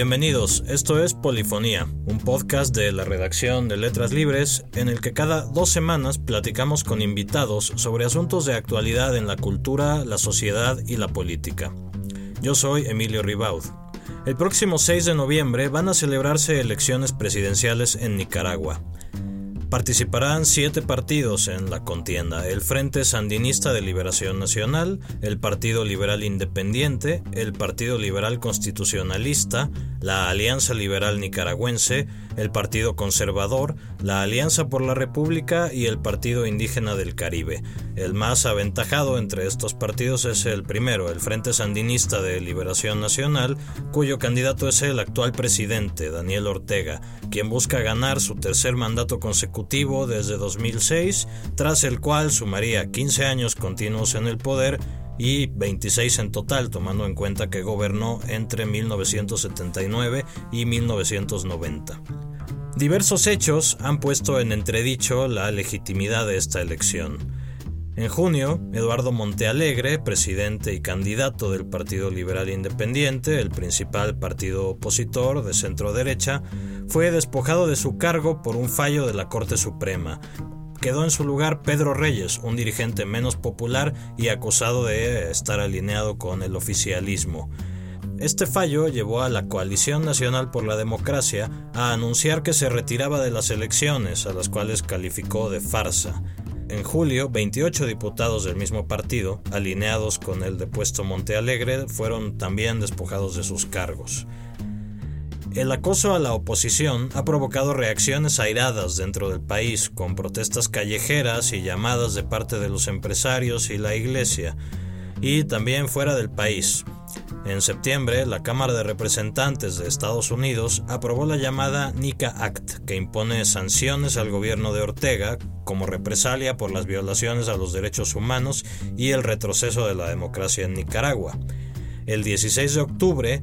Bienvenidos, esto es Polifonía, un podcast de la redacción de Letras Libres en el que cada dos semanas platicamos con invitados sobre asuntos de actualidad en la cultura, la sociedad y la política. Yo soy Emilio Ribaud. El próximo 6 de noviembre van a celebrarse elecciones presidenciales en Nicaragua. Participarán siete partidos en la contienda, el Frente Sandinista de Liberación Nacional, el Partido Liberal Independiente, el Partido Liberal Constitucionalista, la Alianza Liberal Nicaragüense, el Partido Conservador, la Alianza por la República y el Partido Indígena del Caribe. El más aventajado entre estos partidos es el primero, el Frente Sandinista de Liberación Nacional, cuyo candidato es el actual presidente, Daniel Ortega, quien busca ganar su tercer mandato consecutivo desde 2006, tras el cual sumaría 15 años continuos en el poder y 26 en total, tomando en cuenta que gobernó entre 1979 y 1990. Diversos hechos han puesto en entredicho la legitimidad de esta elección. En junio, Eduardo Montealegre, presidente y candidato del Partido Liberal Independiente, el principal partido opositor de centro derecha, fue despojado de su cargo por un fallo de la Corte Suprema, quedó en su lugar Pedro Reyes, un dirigente menos popular y acusado de estar alineado con el oficialismo. Este fallo llevó a la Coalición Nacional por la Democracia a anunciar que se retiraba de las elecciones, a las cuales calificó de farsa. En julio, 28 diputados del mismo partido, alineados con el depuesto Montealegre, fueron también despojados de sus cargos. El acoso a la oposición ha provocado reacciones airadas dentro del país, con protestas callejeras y llamadas de parte de los empresarios y la iglesia, y también fuera del país. En septiembre, la Cámara de Representantes de Estados Unidos aprobó la llamada NICA Act, que impone sanciones al gobierno de Ortega como represalia por las violaciones a los derechos humanos y el retroceso de la democracia en Nicaragua. El 16 de octubre,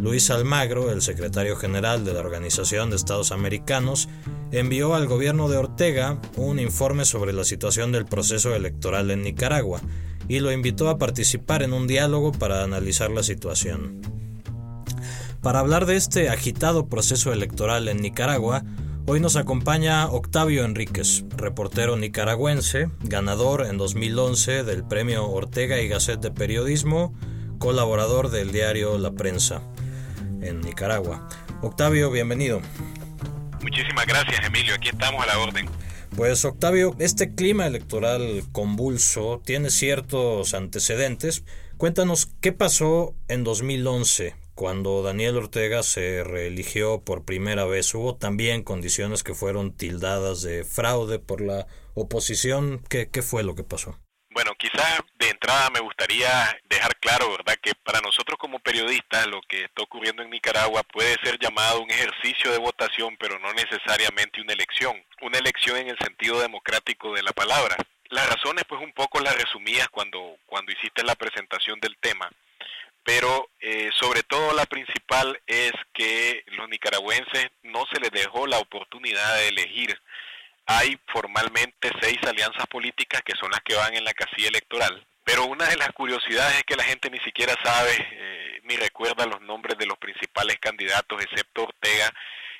Luis Almagro, el secretario general de la Organización de Estados Americanos, envió al gobierno de Ortega un informe sobre la situación del proceso electoral en Nicaragua y lo invitó a participar en un diálogo para analizar la situación. Para hablar de este agitado proceso electoral en Nicaragua, hoy nos acompaña Octavio Enríquez, reportero nicaragüense, ganador en 2011 del premio Ortega y Gasset de Periodismo, colaborador del diario La Prensa en Nicaragua. Octavio, bienvenido. Muchísimas gracias, Emilio. Aquí estamos a la orden. Pues Octavio, este clima electoral convulso tiene ciertos antecedentes. Cuéntanos qué pasó en 2011, cuando Daniel Ortega se reeligió por primera vez. Hubo también condiciones que fueron tildadas de fraude por la oposición. ¿Qué, qué fue lo que pasó? Bueno, quizás de entrada me gustaría dejar claro, ¿verdad?, que para nosotros como periodistas lo que está ocurriendo en Nicaragua puede ser llamado un ejercicio de votación, pero no necesariamente una elección. Una elección en el sentido democrático de la palabra. Las razones, pues un poco las resumías cuando, cuando hiciste la presentación del tema, pero eh, sobre todo la principal es que los nicaragüenses no se les dejó la oportunidad de elegir hay formalmente seis alianzas políticas que son las que van en la casilla electoral. Pero una de las curiosidades es que la gente ni siquiera sabe eh, ni recuerda los nombres de los principales candidatos, excepto Ortega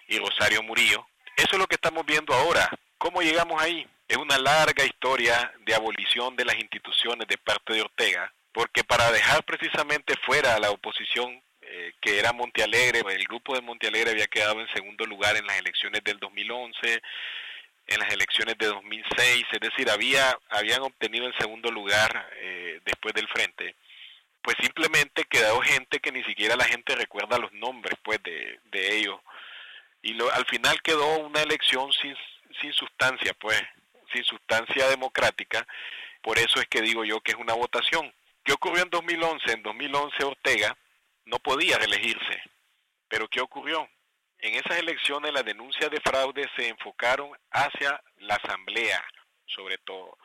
y Rosario Murillo. Eso es lo que estamos viendo ahora. ¿Cómo llegamos ahí? Es una larga historia de abolición de las instituciones de parte de Ortega, porque para dejar precisamente fuera a la oposición eh, que era Montealegre, el grupo de Montealegre había quedado en segundo lugar en las elecciones del 2011, en las elecciones de 2006, es decir, había, habían obtenido el segundo lugar eh, después del frente, pues simplemente quedó gente que ni siquiera la gente recuerda los nombres pues de, de ellos. Y lo, al final quedó una elección sin, sin sustancia, pues, sin sustancia democrática. Por eso es que digo yo que es una votación. ¿Qué ocurrió en 2011? En 2011 Ortega no podía reelegirse. Pero ¿qué ocurrió? En esas elecciones las denuncias de fraude se enfocaron hacia la Asamblea, sobre todo.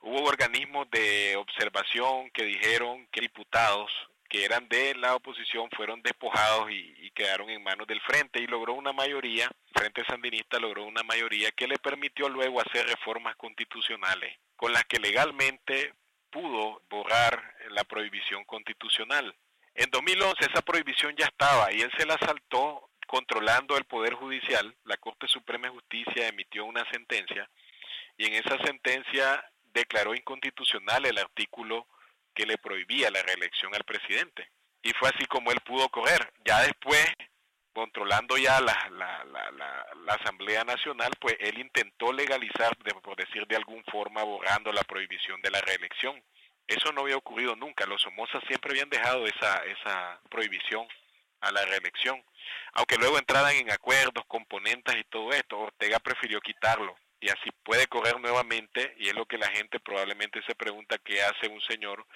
Hubo organismos de observación que dijeron que diputados que eran de la oposición fueron despojados y, quedaron en manos del Frente y logró una mayoría, el Frente Sandinista logró una mayoría que le permitió luego hacer reformas constitucionales con las que legalmente pudo borrar la prohibición constitucional. En 2011 esa prohibición ya estaba y él se la saltó controlando el Poder Judicial. La Corte Suprema de Justicia emitió una sentencia y en esa sentencia declaró inconstitucional el artículo que le prohibía la reelección al presidente. Y fue así como él pudo correr. Ya después, controlando ya la, la, la, la, Asamblea Nacional, pues él intentó legalizar, por decir de alguna forma, borrando la prohibición de la reelección. Eso no había ocurrido nunca. Los Somoza siempre habían dejado esa, esa prohibición a la reelección. Aunque luego entraran en acuerdos, componentes y todo esto, Ortega prefirió quitarlo. Y así puede correr nuevamente, y es lo que la gente probablemente se pregunta qué hace un señor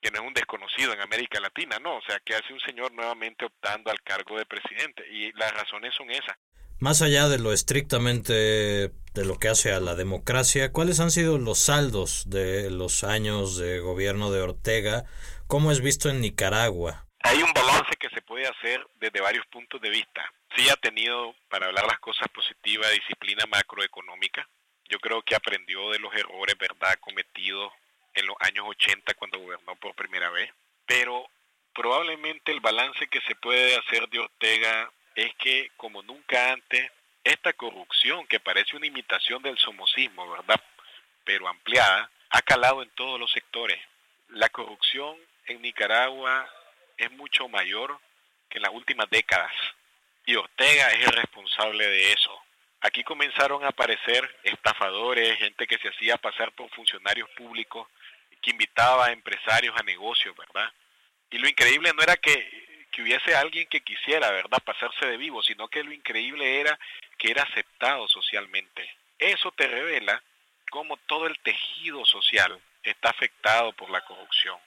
que no es un desconocido en América Latina, no, o sea, qué hace un señor nuevamente optando al cargo de presidente. Y las razones son esas. Más allá de lo estrictamente de lo que hace a la democracia, ¿cuáles han sido los saldos de los años de gobierno de Ortega? ¿Cómo es visto en Nicaragua? Hay un balance que se puede hacer desde varios puntos de vista. Sí ha tenido, para hablar las cosas positivas, disciplina macroeconómica. Yo creo que aprendió de los errores, ¿verdad?, cometidos en los años 80 cuando gobernó por primera vez. Pero probablemente el balance que se puede hacer de Ortega es que como nunca antes, esta corrupción que parece una imitación del somocismo, ¿verdad? Pero ampliada, ha calado en todos los sectores. La corrupción en Nicaragua es mucho mayor que en las últimas décadas y Ortega es el responsable de eso. Aquí comenzaron a aparecer estafadores, gente que se hacía pasar por funcionarios públicos, que invitaba a empresarios a negocios, ¿verdad? Y lo increíble no era que que hubiese alguien que quisiera, ¿verdad?, pasarse de vivo, sino que lo increíble era que era aceptado socialmente. Eso te revela cómo todo el tejido social está afectado por la corrupción.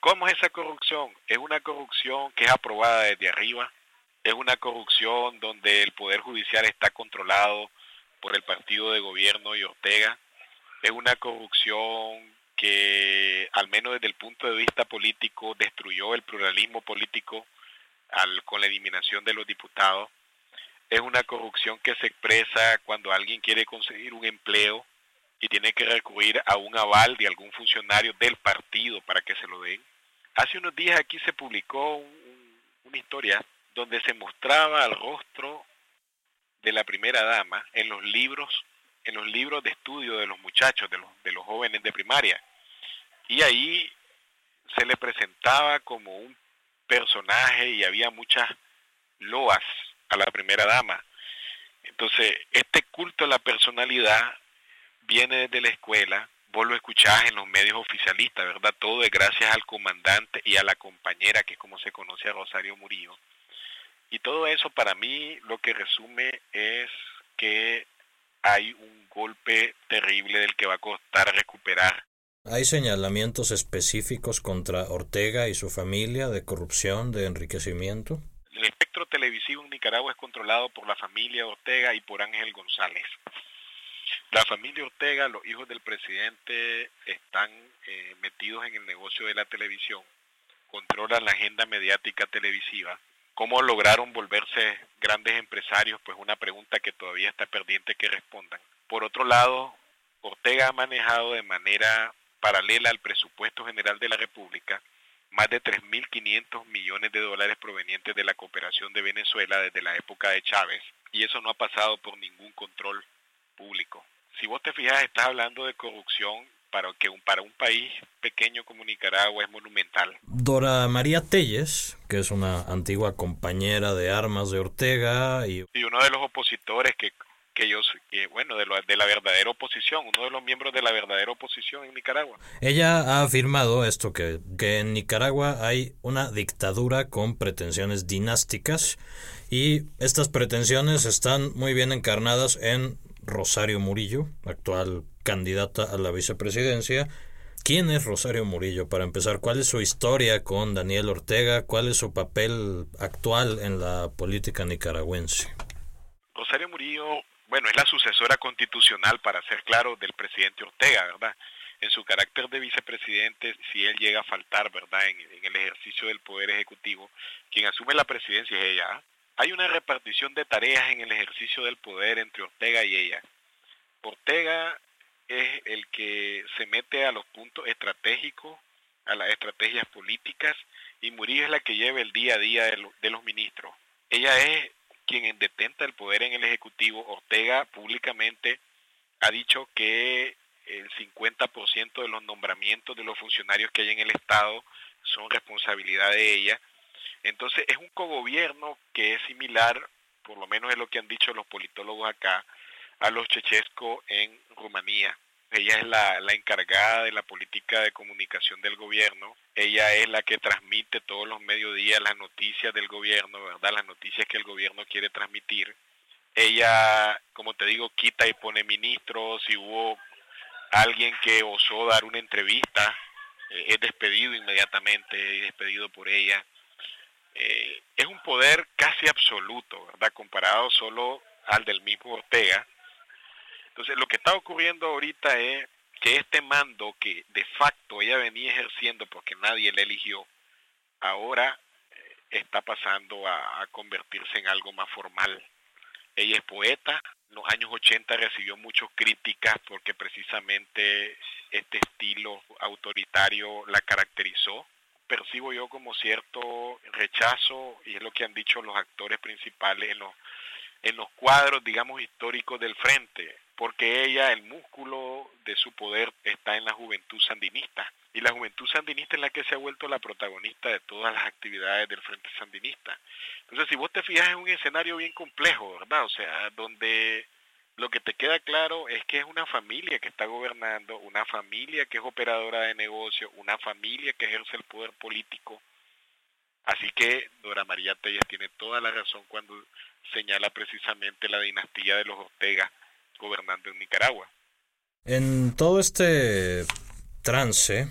¿Cómo es esa corrupción? Es una corrupción que es aprobada desde arriba, es una corrupción donde el Poder Judicial está controlado por el partido de gobierno y Ortega, es una corrupción que, al menos desde el punto de vista político, destruyó el pluralismo político con la eliminación de los diputados. Es una corrupción que se expresa cuando alguien quiere conseguir un empleo y tiene que recurrir a un aval de algún funcionario del partido para que se lo den. Hace unos días aquí se publicó una historia donde se mostraba el rostro de la primera dama en los libros en los libros de estudio de los muchachos, de los, de los jóvenes de primaria. Y ahí se le presentaba como un personaje y había muchas loas a la primera dama. Entonces, este culto a la personalidad viene desde la escuela, vos lo escuchás en los medios oficialistas, ¿verdad? Todo es gracias al comandante y a la compañera, que es como se conoce a Rosario Murillo. Y todo eso para mí lo que resume es que hay un golpe terrible del que va a costar recuperar ¿Hay señalamientos específicos contra Ortega y su familia de corrupción, de enriquecimiento? El espectro televisivo en Nicaragua es controlado por la familia Ortega y por Ángel González. La familia Ortega, los hijos del presidente, están eh, metidos en el negocio de la televisión, controlan la agenda mediática televisiva. ¿Cómo lograron volverse grandes empresarios? Pues una pregunta que todavía está pendiente que respondan. Por otro lado, Ortega ha manejado de manera paralela al presupuesto general de la República, más de 3.500 millones de dólares provenientes de la cooperación de Venezuela desde la época de Chávez, y eso no ha pasado por ningún control público. Si vos te fijas, estás hablando de corrupción para que un, para un país pequeño como Nicaragua es monumental. Dora María Telles, que es una antigua compañera de armas de Ortega y... y uno de los opositores que que ellos, bueno, de, de la verdadera oposición, uno de los miembros de la verdadera oposición en Nicaragua. Ella ha afirmado esto, que, que en Nicaragua hay una dictadura con pretensiones dinásticas y estas pretensiones están muy bien encarnadas en Rosario Murillo, actual candidata a la vicepresidencia. ¿Quién es Rosario Murillo? Para empezar, ¿cuál es su historia con Daniel Ortega? ¿Cuál es su papel actual en la política nicaragüense? Rosario Murillo bueno, es la sucesora constitucional, para ser claro, del presidente Ortega, ¿verdad? En su carácter de vicepresidente, si él llega a faltar, ¿verdad?, en, el ejercicio del poder ejecutivo, quien asume la presidencia es ella. Hay una repartición de tareas en el ejercicio del poder entre Ortega y ella. Ortega es el que se mete a los puntos estratégicos, a las estrategias políticas y Murillo es la que lleva el día a día de, los ministros. Ella es quien detenta el poder en el Ejecutivo. Ortega públicamente ha dicho que el 50% de los nombramientos de los funcionarios que hay en el Estado son responsabilidad de ella. Entonces es un cogobierno que es similar, por lo menos es lo que han dicho los politólogos acá, a los Chechesco en Rumanía. Ella es la, encargada de la política de comunicación del gobierno. Ella es la que transmite todos los mediodías las noticias del gobierno, ¿verdad? Las noticias que el gobierno quiere transmitir. Ella, como te digo, quita y pone ministros. Si hubo alguien que osó dar una entrevista, eh, es despedido inmediatamente, es despedido por ella. Eh, es un poder casi absoluto, ¿verdad? Comparado solo al del mismo Ortega entonces, lo que está ocurriendo ahorita es que este mando que de facto ella venía ejerciendo porque nadie le eligió, ahora eh, está pasando a, convertirse en algo más formal. Ella es poeta, en los años 80 recibió muchas críticas porque precisamente este estilo autoritario la caracterizó. Percibo yo como cierto rechazo, y es lo que han dicho los actores principales en los, en los cuadros, digamos, históricos del frente porque ella, el músculo de su poder está en la juventud sandinista. Y la juventud sandinista es la que se ha vuelto la protagonista de todas las actividades del Frente Sandinista. Entonces, si vos te fijas, es un escenario bien complejo, ¿verdad? O sea, donde lo que te queda claro es que es una familia que está gobernando, una familia que es operadora de negocio, una familia que ejerce el poder político. Así que Dora María Telles tiene toda la razón cuando señala precisamente la dinastía de los Ortega gobernando en Nicaragua. En todo este trance,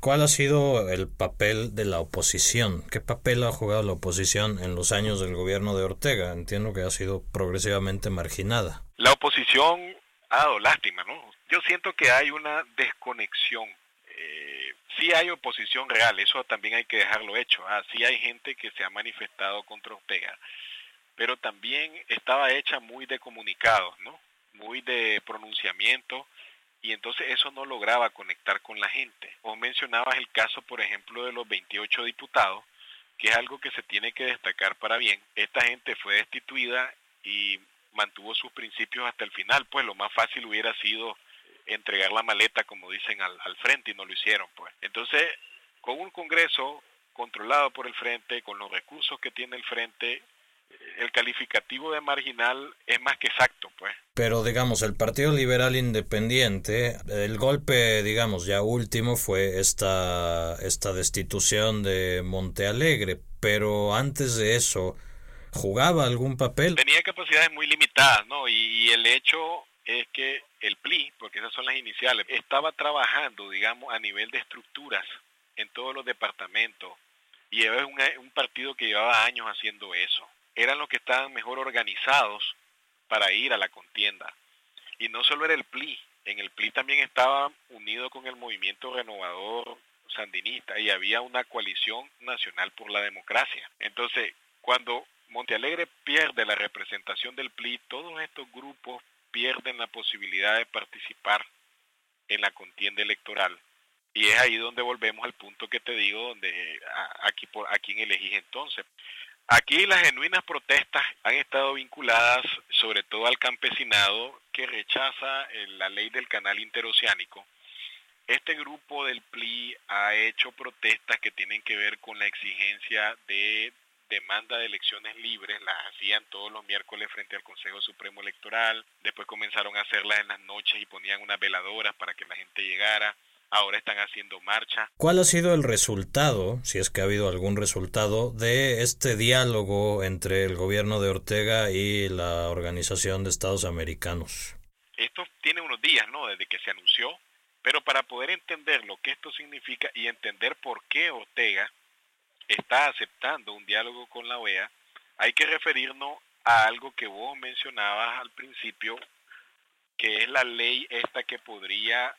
¿cuál ha sido el papel de la oposición? ¿Qué papel ha jugado la oposición en los años del gobierno de Ortega? Entiendo que ha sido progresivamente marginada. La oposición ha dado lástima, ¿no? Yo siento que hay una desconexión. Eh, sí hay oposición real, eso también hay que dejarlo hecho. ¿ah? Sí hay gente que se ha manifestado contra Ortega, pero también estaba hecha muy de comunicados, ¿no? muy de pronunciamiento y entonces eso no lograba conectar con la gente. Vos mencionabas el caso, por ejemplo, de los 28 diputados, que es algo que se tiene que destacar para bien. Esta gente fue destituida y mantuvo sus principios hasta el final, pues lo más fácil hubiera sido entregar la maleta, como dicen, al, frente y no lo hicieron, pues. Entonces, con un Congreso controlado por el frente, con los recursos que tiene el frente, el calificativo de marginal es más que exacto, pues. Pero digamos, el Partido Liberal Independiente, el golpe, digamos, ya último fue esta, esta destitución de Montealegre, pero antes de eso, ¿jugaba algún papel? Tenía capacidades muy limitadas, ¿no? Y, el hecho es que el PLI, porque esas son las iniciales, estaba trabajando, digamos, a nivel de estructuras en todos los departamentos. Y es un partido que llevaba años haciendo eso eran los que estaban mejor organizados para ir a la contienda. Y no solo era el PLI, en el PLI también estaba unido con el movimiento renovador sandinista y había una coalición nacional por la democracia. Entonces, cuando Montealegre pierde la representación del PLI, todos estos grupos pierden la posibilidad de participar en la contienda electoral. Y es ahí donde volvemos al punto que te digo, donde aquí por a quién elegís entonces. Aquí las genuinas protestas han estado vinculadas sobre todo al campesinado que rechaza eh, la ley del canal interoceánico. Este grupo del PLI ha hecho protestas que tienen que ver con la exigencia de demanda de elecciones libres, las hacían todos los miércoles frente al Consejo Supremo Electoral, después comenzaron a hacerlas en las noches y ponían unas veladoras para que la gente llegara ahora están haciendo marcha. ¿Cuál ha sido el resultado, si es que ha habido algún resultado, de este diálogo entre el gobierno de Ortega y la Organización de Estados Americanos? Esto tiene unos días, ¿no? Desde que se anunció, pero para poder entender lo que esto significa y entender por qué Ortega está aceptando un diálogo con la OEA, hay que referirnos a algo que vos mencionabas al principio, que es la ley esta que podría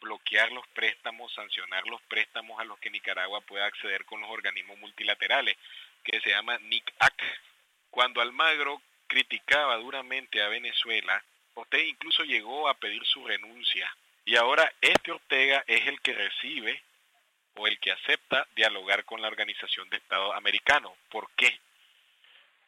bloquear los préstamos, sancionar los préstamos a los que Nicaragua pueda acceder con los organismos multilaterales, que se llama NICAC. Cuando Almagro criticaba duramente a Venezuela, Ortega incluso llegó a pedir su renuncia. Y ahora este Ortega es el que recibe o el que acepta dialogar con la Organización de Estados Americanos. ¿Por qué?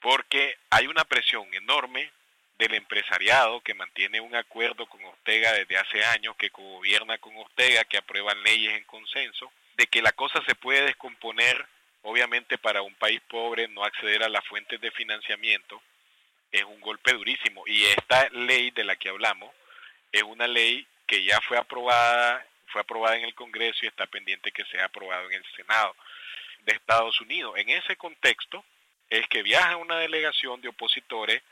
Porque hay una presión enorme del empresariado que mantiene un acuerdo con Ortega desde hace años, que gobierna con Ortega, que aprueban leyes en consenso, de que la cosa se puede descomponer, obviamente para un país pobre no acceder a las fuentes de financiamiento es un golpe durísimo. Y esta ley de la que hablamos es una ley que ya fue aprobada, fue aprobada en el Congreso y está pendiente que sea aprobado en el Senado de Estados Unidos. En ese contexto es que viaja una delegación de opositores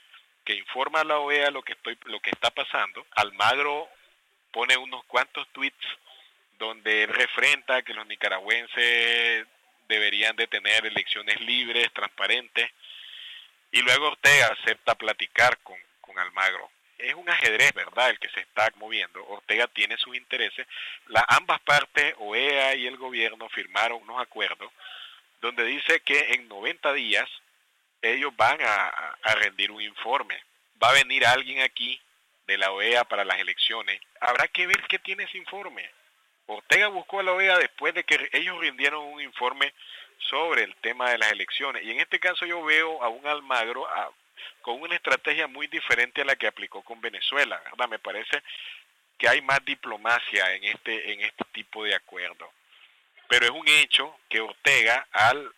que informa a la OEA lo que está pasando. Almagro pone unos cuantos tweets donde refrenta que los nicaragüenses deberían de tener elecciones libres, transparentes, y luego Ortega acepta platicar con Almagro. Es un ajedrez, ¿verdad?, el que se está moviendo. Ortega tiene sus intereses. La, ambas partes, OEA y el gobierno, firmaron unos acuerdos donde dice que en 90 días ellos van a, rendir un informe. Va a venir alguien aquí de la OEA para las elecciones. Habrá que ver qué tiene ese informe. Ortega buscó a la OEA después de que ellos rindieron un informe sobre el tema de las elecciones. Y en este caso yo veo a un Almagro con una estrategia muy diferente a la que aplicó con Venezuela. Me parece que hay más diplomacia en este, en este tipo de acuerdo. Pero es un hecho que Ortega, al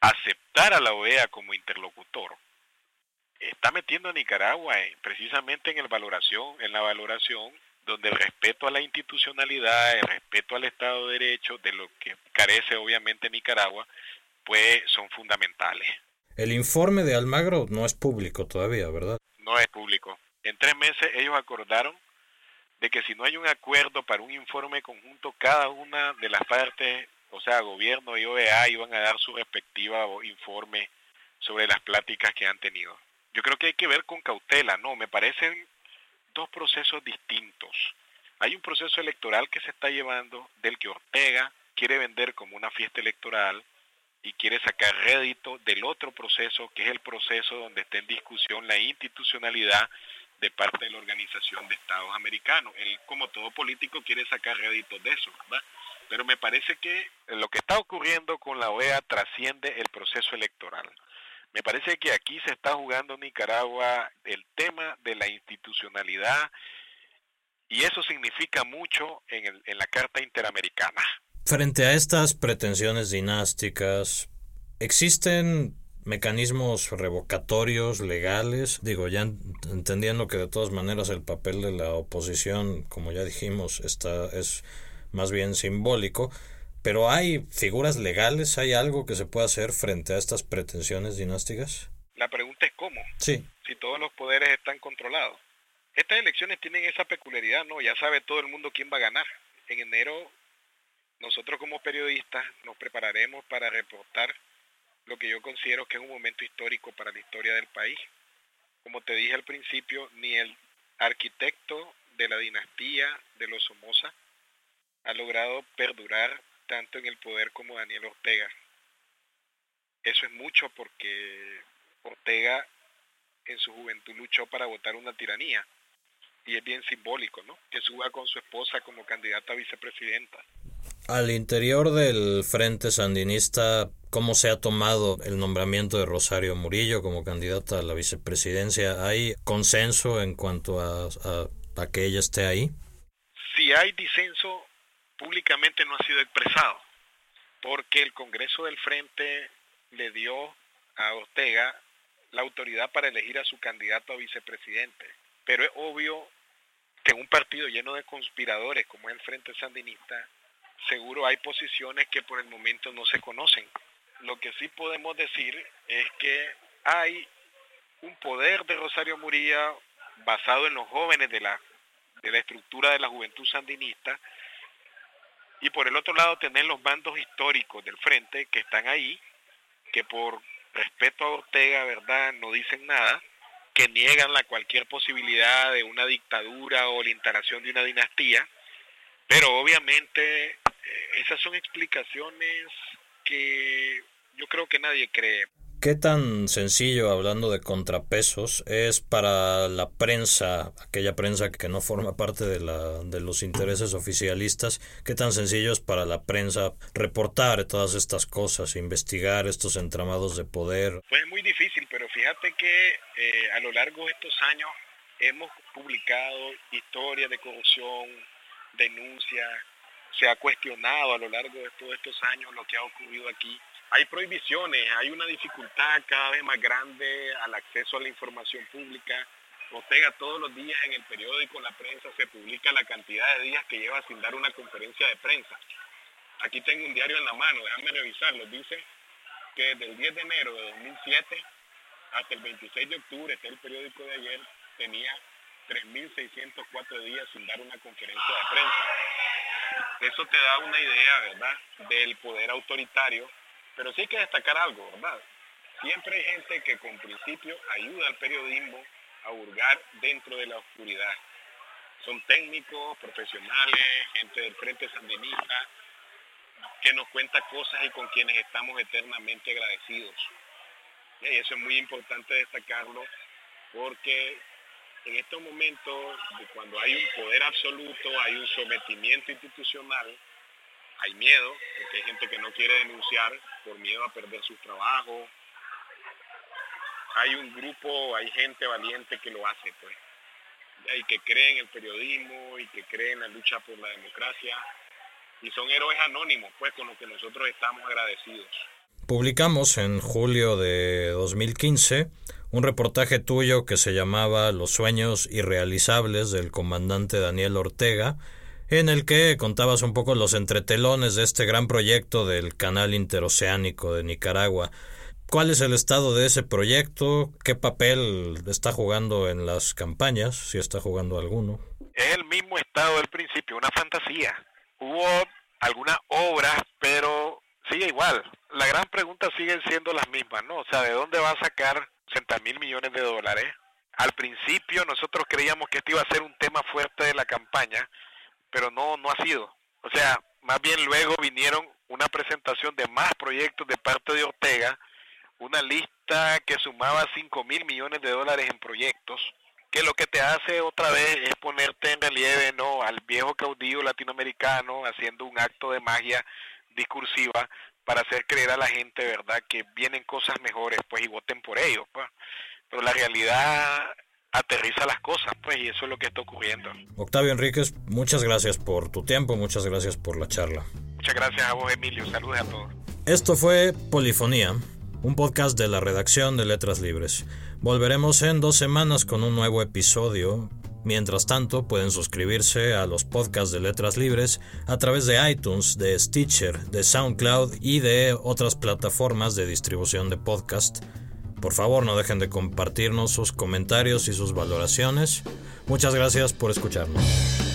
aceptar a la OEA como interlocutor, está metiendo a Nicaragua precisamente en el valoración, en la valoración donde el respeto a la institucionalidad, el respeto al Estado de Derecho, de lo que carece obviamente Nicaragua, pues son fundamentales. El informe de Almagro no es público todavía, ¿verdad? No es público. En tres meses ellos acordaron de que si no hay un acuerdo para un informe conjunto, cada una de las partes o sea, gobierno y OEA iban a dar su respectiva informe sobre las pláticas que han tenido. Yo creo que hay que ver con cautela, ¿no? Me parecen dos procesos distintos. Hay un proceso electoral que se está llevando del que Ortega quiere vender como una fiesta electoral y quiere sacar rédito del otro proceso, que es el proceso donde está en discusión la institucionalidad de parte de la Organización de Estados Americanos. Él, como todo político, quiere sacar rédito de eso, ¿verdad? Pero me parece que lo que está ocurriendo con la OEA trasciende el proceso electoral. Me parece que aquí se está jugando Nicaragua el tema de la institucionalidad y eso significa mucho en, en la Carta Interamericana. Frente a estas pretensiones dinásticas, ¿existen mecanismos revocatorios legales, digo, ya entendiendo que de todas maneras el papel de la oposición, como ya dijimos, está es más bien simbólico, pero ¿hay figuras legales? ¿Hay algo que se pueda hacer frente a estas pretensiones dinásticas? La pregunta es cómo. Sí. Si todos los poderes están controlados. Estas elecciones tienen esa peculiaridad, ¿no? Ya sabe todo el mundo quién va a ganar. En enero, nosotros como periodistas nos prepararemos para reportar lo que yo considero que es un momento histórico para la historia del país. Como te dije al principio, ni el arquitecto de la dinastía de los Somoza ha logrado perdurar tanto en el poder como Daniel Ortega. Eso es mucho porque Ortega en su juventud luchó para votar una tiranía y es bien simbólico, ¿no? Que suba con su esposa como candidata a vicepresidenta. Al interior del Frente Sandinista, ¿cómo se ha tomado el nombramiento de Rosario Murillo como candidata a la vicepresidencia? ¿Hay consenso en cuanto a, a, a que ella esté ahí? Si hay disenso, públicamente no ha sido expresado, porque el Congreso del Frente le dio a Ortega la autoridad para elegir a su candidato a vicepresidente. Pero es obvio que un partido lleno de conspiradores como es el Frente Sandinista, seguro hay posiciones que por el momento no se conocen. Lo que sí podemos decir es que hay un poder de Rosario Murillo basado en los jóvenes de la, de la estructura de la juventud sandinista y por el otro lado tener los bandos históricos del frente que están ahí, que por respeto a Ortega, ¿verdad?, no dicen nada, que niegan la cualquier posibilidad de una dictadura o la instalación de una dinastía, pero obviamente esas son explicaciones que yo creo que nadie cree. ¿Qué tan sencillo, hablando de contrapesos, es para la prensa, aquella prensa que no forma parte de, la, de los intereses oficialistas, qué tan sencillo es para la prensa reportar todas estas cosas, investigar estos entramados de poder? Pues es muy difícil, pero fíjate que eh, a lo largo de estos años hemos publicado historias de corrupción, denuncias, se ha cuestionado a lo largo de todos estos años lo que ha ocurrido aquí hay prohibiciones, hay una dificultad cada vez más grande al acceso a la información pública. Ortega todos los días en el periódico, la prensa, se publica la cantidad de días que lleva sin dar una conferencia de prensa. Aquí tengo un diario en la mano, déjame revisarlo. Dice que desde el 10 de enero de 2007 hasta el 26 de octubre, este es el periódico de ayer, tenía 3.604 días sin dar una conferencia de prensa. Eso te da una idea, ¿verdad?, del poder autoritario pero sí hay que destacar algo, ¿verdad? Siempre hay gente que con principio ayuda al periodismo a hurgar dentro de la oscuridad. Son técnicos, profesionales, gente del Frente Sandinista, que nos cuenta cosas y con quienes estamos eternamente agradecidos. Y eso es muy importante destacarlo porque en estos momentos, cuando hay un poder absoluto, hay un sometimiento institucional, hay miedo, porque hay gente que no quiere denunciar por miedo a perder sus trabajos. Hay un grupo, hay gente valiente que lo hace, pues. Y que cree en el periodismo y que cree en la lucha por la democracia. Y son héroes anónimos, pues, con los que nosotros estamos agradecidos. Publicamos en julio de 2015 un reportaje tuyo que se llamaba Los sueños irrealizables del comandante Daniel Ortega, en el que contabas un poco los entretelones de este gran proyecto del Canal Interoceánico de Nicaragua. ¿Cuál es el estado de ese proyecto? ¿Qué papel está jugando en las campañas? Si está jugando alguno. Es el mismo estado del principio, una fantasía. Hubo algunas obras, pero sigue igual. La gran pregunta sigue siendo las mismas, ¿no? O sea, ¿de dónde va a sacar 60 mil millones de dólares? Al principio nosotros creíamos que este iba a ser un tema fuerte de la campaña, pero no, no ha sido. O sea, más bien luego vinieron una presentación de más proyectos de parte de Ortega, una lista que sumaba 5 mil millones de dólares en proyectos, que lo que te hace otra vez es ponerte en relieve no al viejo caudillo latinoamericano haciendo un acto de magia discursiva para hacer creer a la gente, ¿verdad?, que vienen cosas mejores, pues, y voten por ellos, pues. Pero la realidad aterriza las cosas, pues, y eso es lo que está ocurriendo. Octavio Enríquez, muchas gracias por tu tiempo, muchas gracias por la charla. Muchas gracias a vos, Emilio. Saludos a todos. Esto fue Polifonía, un podcast de la redacción de Letras Libres. Volveremos en dos semanas con un nuevo episodio. Mientras tanto, pueden suscribirse a los podcasts de Letras Libres a través de iTunes, de Stitcher, de SoundCloud y de otras plataformas de distribución de podcast. Por favor, no dejen de compartirnos sus comentarios y sus valoraciones. Muchas gracias por escucharnos.